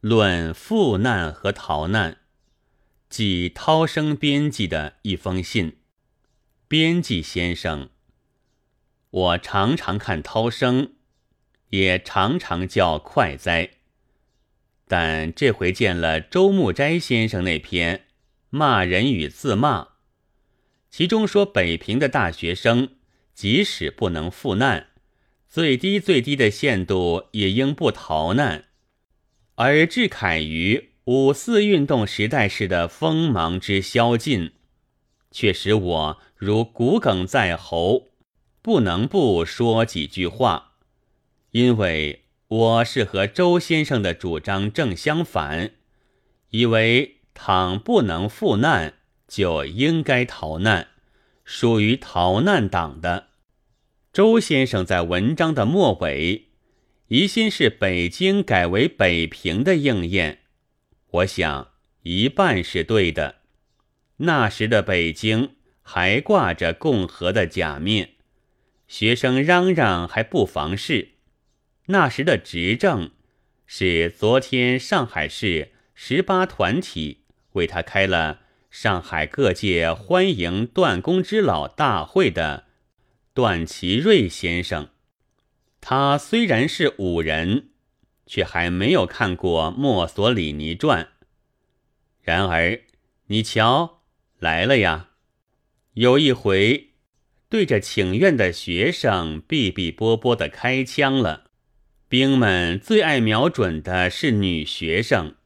论赴难和逃难，即涛生编辑的一封信。编辑先生，我常常看涛生，也常常叫快哉。但这回见了周木斋先生那篇骂人与自骂，其中说北平的大学生即使不能赴难。最低最低的限度也应不逃难，而志凯于五四运动时代时的锋芒之消尽，却使我如骨鲠在喉，不能不说几句话。因为我是和周先生的主张正相反，以为倘不能赴难，就应该逃难，属于逃难党的。周先生在文章的末尾，疑心是北京改为北平的应验。我想一半是对的。那时的北京还挂着共和的假面，学生嚷嚷还不妨事。那时的执政是昨天上海市十八团体为他开了上海各界欢迎段公之老大会的。段祺瑞先生，他虽然是武人，却还没有看过《墨索里尼传》。然而，你瞧来了呀！有一回，对着请愿的学生哔哔啵啵的开枪了。兵们最爱瞄准的是女学生，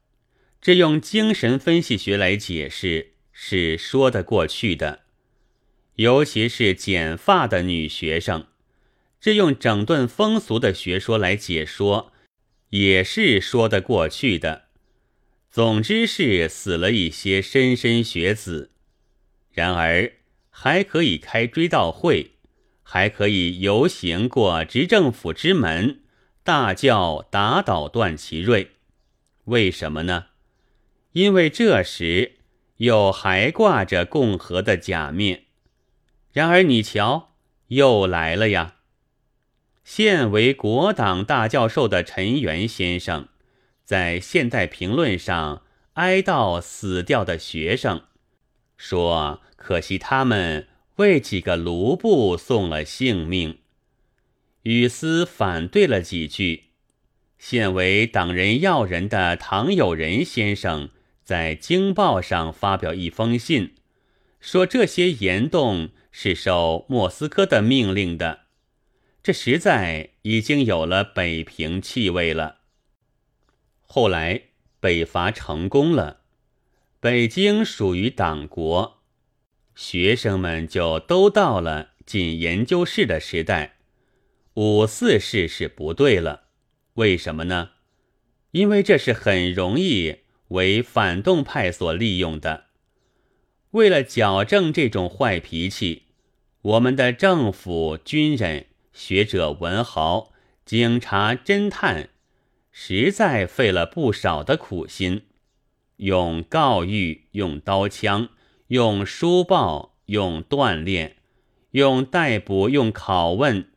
这用精神分析学来解释是说得过去的。尤其是剪发的女学生，这用整顿风俗的学说来解说，也是说得过去的。总之是死了一些莘莘学子，然而还可以开追悼会，还可以游行过执政府之门，大叫打倒段祺瑞。为什么呢？因为这时又还挂着共和的假面。然而你瞧，又来了呀！现为国党大教授的陈元先生，在《现代评论》上哀悼死掉的学生，说：“可惜他们为几个卢布送了性命。”雨丝反对了几句。现为党人要人的唐友仁先生，在《京报》上发表一封信，说这些言动。是受莫斯科的命令的，这实在已经有了北平气味了。后来北伐成功了，北京属于党国，学生们就都到了进研究室的时代。五四式是不对了，为什么呢？因为这是很容易为反动派所利用的。为了矫正这种坏脾气。我们的政府、军人、学者、文豪、警察、侦探，实在费了不少的苦心，用告谕、用刀枪、用书报、用锻炼、用逮捕、用拷问，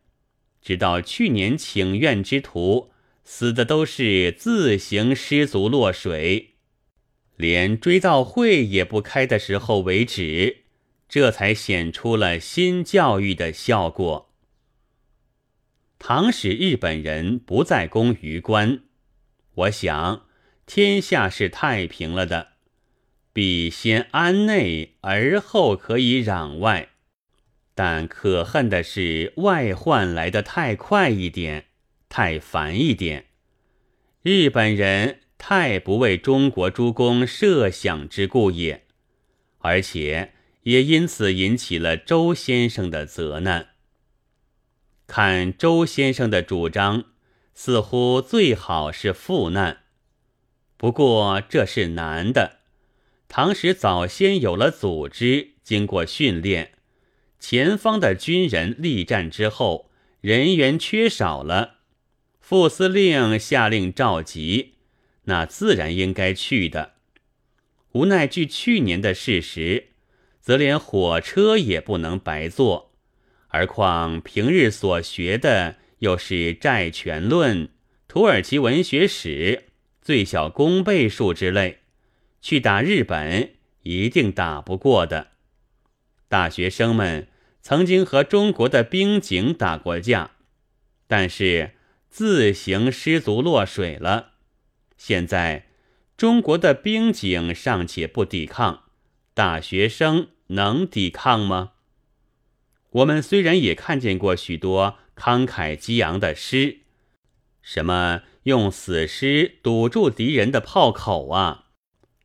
直到去年请愿之徒死的都是自行失足落水，连追悼会也不开的时候为止。这才显出了新教育的效果。倘使日本人不再攻榆关，我想天下是太平了的，必先安内，而后可以攘外。但可恨的是外患来得太快一点，太烦一点。日本人太不为中国诸公设想之故也，而且。也因此引起了周先生的责难。看周先生的主张，似乎最好是赴难，不过这是难的。唐时早先有了组织，经过训练，前方的军人力战之后，人员缺少了，副司令下令召集，那自然应该去的。无奈据去年的事实。则连火车也不能白坐，而况平日所学的又是债权论、土耳其文学史，最小公倍数之类，去打日本一定打不过的。大学生们曾经和中国的兵警打过架，但是自行失足落水了。现在中国的兵警尚且不抵抗，大学生能抵抗吗？我们虽然也看见过许多慷慨激昂的诗，什么用死尸堵住敌人的炮口啊，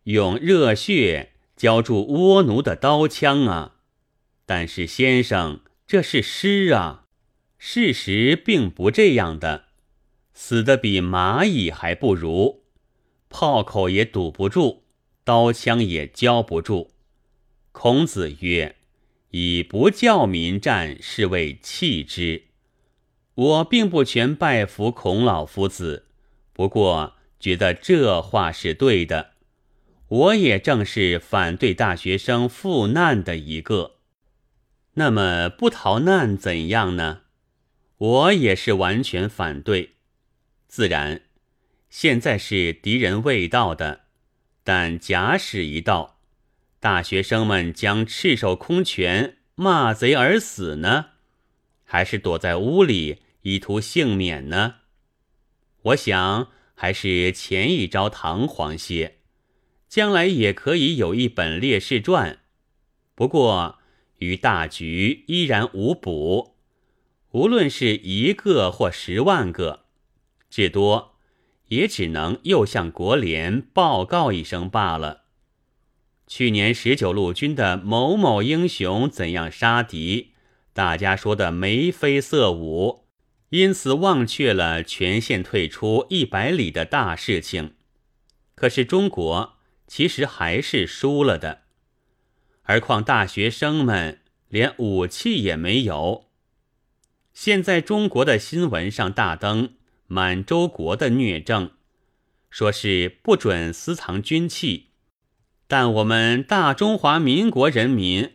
用热血浇筑倭奴的刀枪啊，但是先生，这是诗啊，事实并不这样的，死的比蚂蚁还不如，炮口也堵不住，刀枪也浇不住。孔子曰。以不教民战，是谓弃之。我并不全拜服孔老夫子，不过觉得这话是对的。我也正是反对大学生赴难的一个。那么不逃难怎样呢？我也是完全反对。自然，现在是敌人未到的，但假使一到。大学生们将赤手空拳骂贼而死呢，还是躲在屋里以图幸免呢？我想还是前一招堂皇些，将来也可以有一本烈士传。不过与大局依然无补，无论是一个或十万个，至多也只能又向国联报告一声罢了。去年十九路军的某某英雄怎样杀敌？大家说的眉飞色舞，因此忘却了全线退出一百里的大事情。可是中国其实还是输了的，何况大学生们连武器也没有。现在中国的新闻上大登满洲国的虐政，说是不准私藏军器。但我们大中华民国人民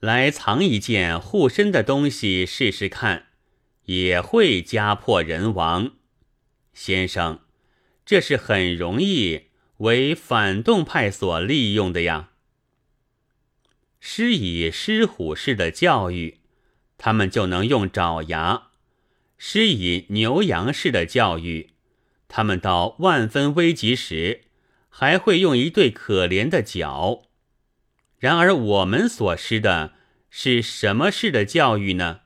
来藏一件护身的东西试试看，也会家破人亡。先生，这是很容易为反动派所利用的呀。施以狮虎式的教育，他们就能用爪牙；施以牛羊式的教育，他们到万分危急时。还会用一对可怜的脚，然而我们所施的是什么式的教育呢？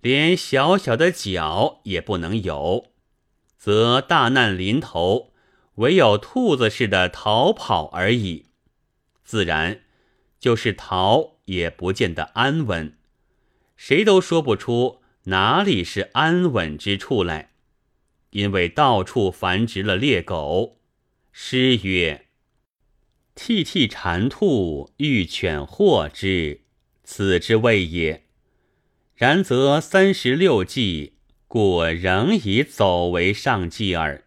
连小小的脚也不能有，则大难临头，唯有兔子似的逃跑而已。自然就是逃也不见得安稳，谁都说不出哪里是安稳之处来，因为到处繁殖了猎狗。诗曰：“涕涕蝉兔，欲犬获之，此之谓也。然则三十六计，故仍以走为上计耳。”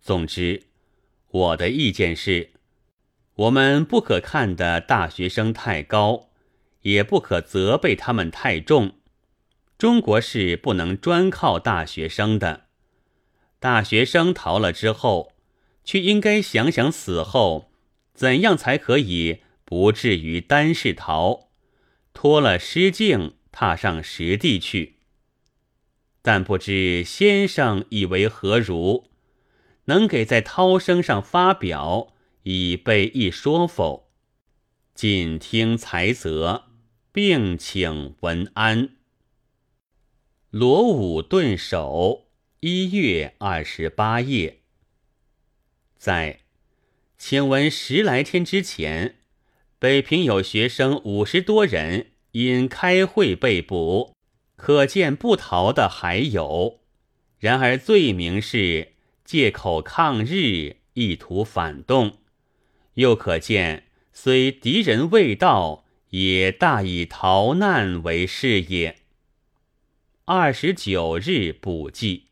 总之，我的意见是：我们不可看的大学生太高，也不可责备他们太重。中国是不能专靠大学生的。大学生逃了之后。却应该想想死后怎样才可以不至于单是逃，脱了尸镜踏上实地去。但不知先生以为何如？能给在涛声上发表，以备一说否？谨听裁则，并请文安。罗武顿首，一月二十八夜。在，请问十来天之前，北平有学生五十多人因开会被捕，可见不逃的还有。然而罪名是借口抗日，意图反动，又可见虽敌人未到，也大以逃难为事也。二十九日补记。